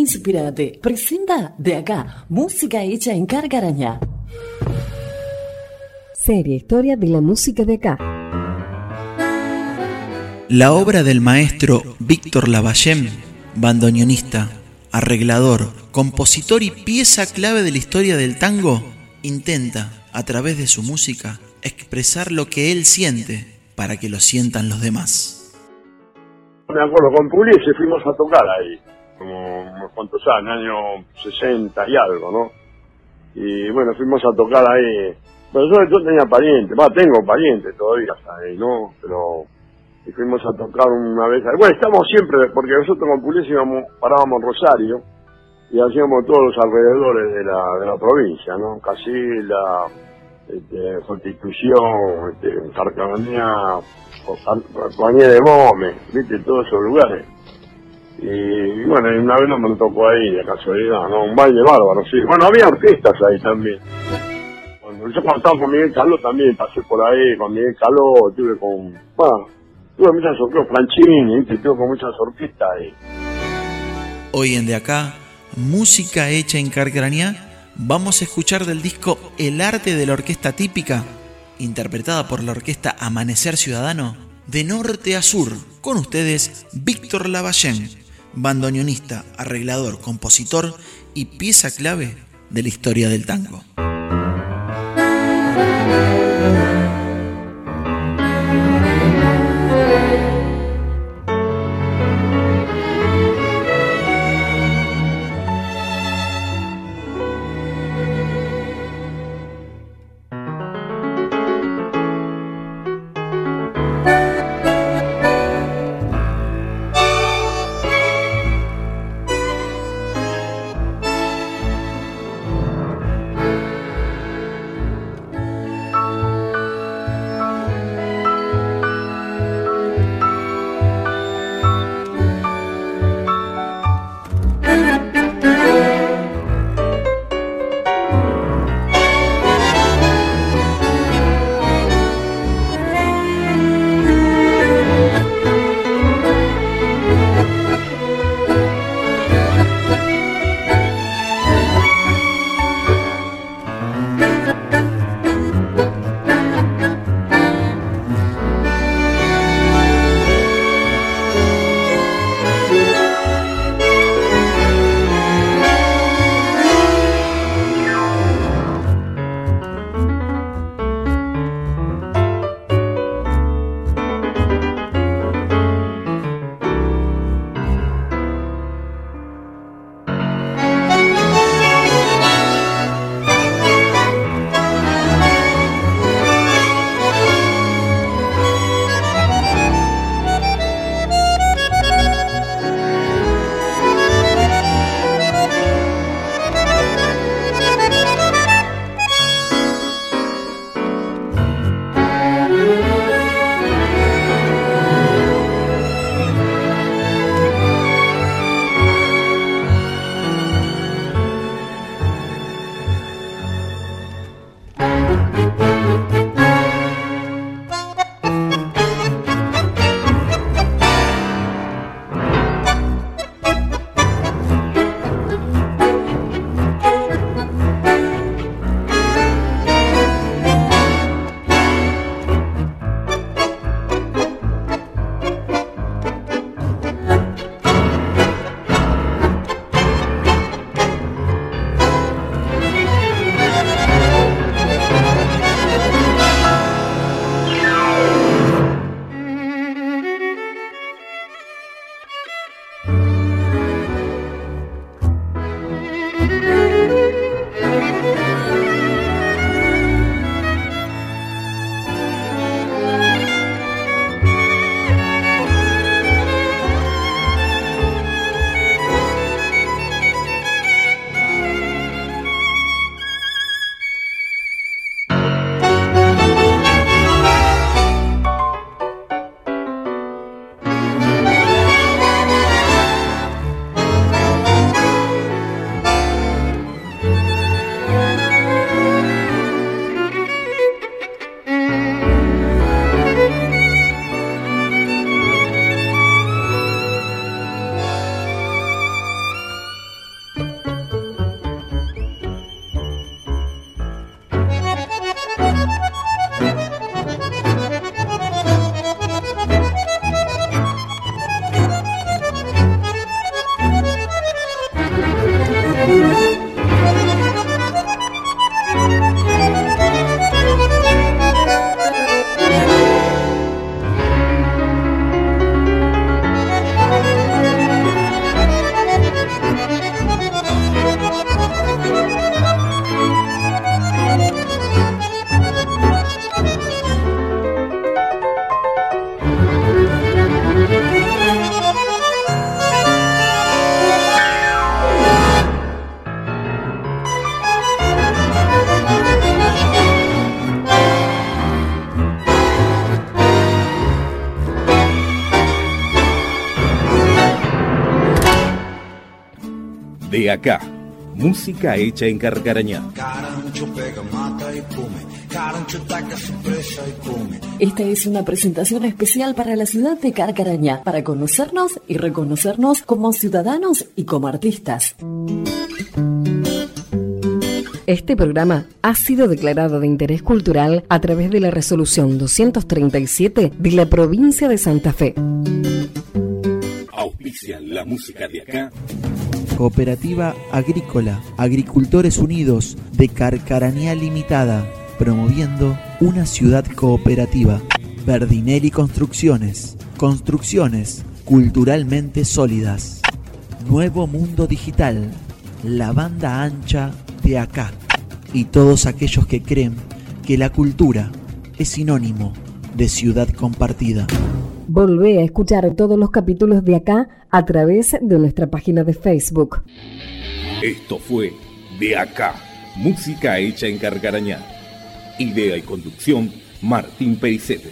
Inspirate presenta de acá música hecha en Cargaraña. Serie Historia de la música de acá. La obra del maestro Víctor Lavallem, bandoneonista, arreglador, compositor y pieza clave de la historia del tango, intenta, a través de su música, expresar lo que él siente para que lo sientan los demás. Me acuerdo, con Pugliese fuimos a tocar ahí, como unos cuantos años, año 60 y algo, ¿no? Y bueno, fuimos a tocar ahí. Pero yo, tenía parientes, va, tengo parientes todavía ahí, ¿no? Pero y fuimos a tocar una vez. Bueno, estamos siempre, porque nosotros con Pugliese íbamos, parábamos en Rosario y hacíamos todos los alrededores de la, de la provincia, ¿no? Casilla, este, Constitución, este, Compañía de Gómez, viste, todos esos lugares. Y, bueno, una vez no me tocó ahí, de casualidad, ¿no? Un baile bárbaro, sí. Bueno, había orquestas ahí también. Bueno, yo cuando estaba con Miguel Caló también, pasé por ahí con Miguel Caló, estuve con, bueno, tuve muchas orquestas, Franchini, ¿viste? Tuve con muchas orquestas ahí. Hoy en De Acá, música hecha en Carcranía, vamos a escuchar del disco El arte de la orquesta típica, interpretada por la orquesta Amanecer Ciudadano, de norte a sur, con ustedes Víctor Lavallén, bandoneonista, arreglador, compositor y pieza clave de la historia del tango. De acá, música hecha en Carcarañá. Esta es una presentación especial para la ciudad de Carcarañá, para conocernos y reconocernos como ciudadanos y como artistas. Este programa ha sido declarado de interés cultural a través de la resolución 237 de la provincia de Santa Fe. Auspicia la música de acá. Cooperativa Agrícola, Agricultores Unidos de Carcaranía Limitada, promoviendo una ciudad cooperativa. Verdinelli Construcciones, construcciones culturalmente sólidas. Nuevo Mundo Digital, la banda ancha de acá. Y todos aquellos que creen que la cultura es sinónimo de ciudad compartida. Volvé a escuchar todos los capítulos de acá a través de nuestra página de Facebook. Esto fue De acá, música hecha en Carcarañá. Idea y conducción, Martín Pericete.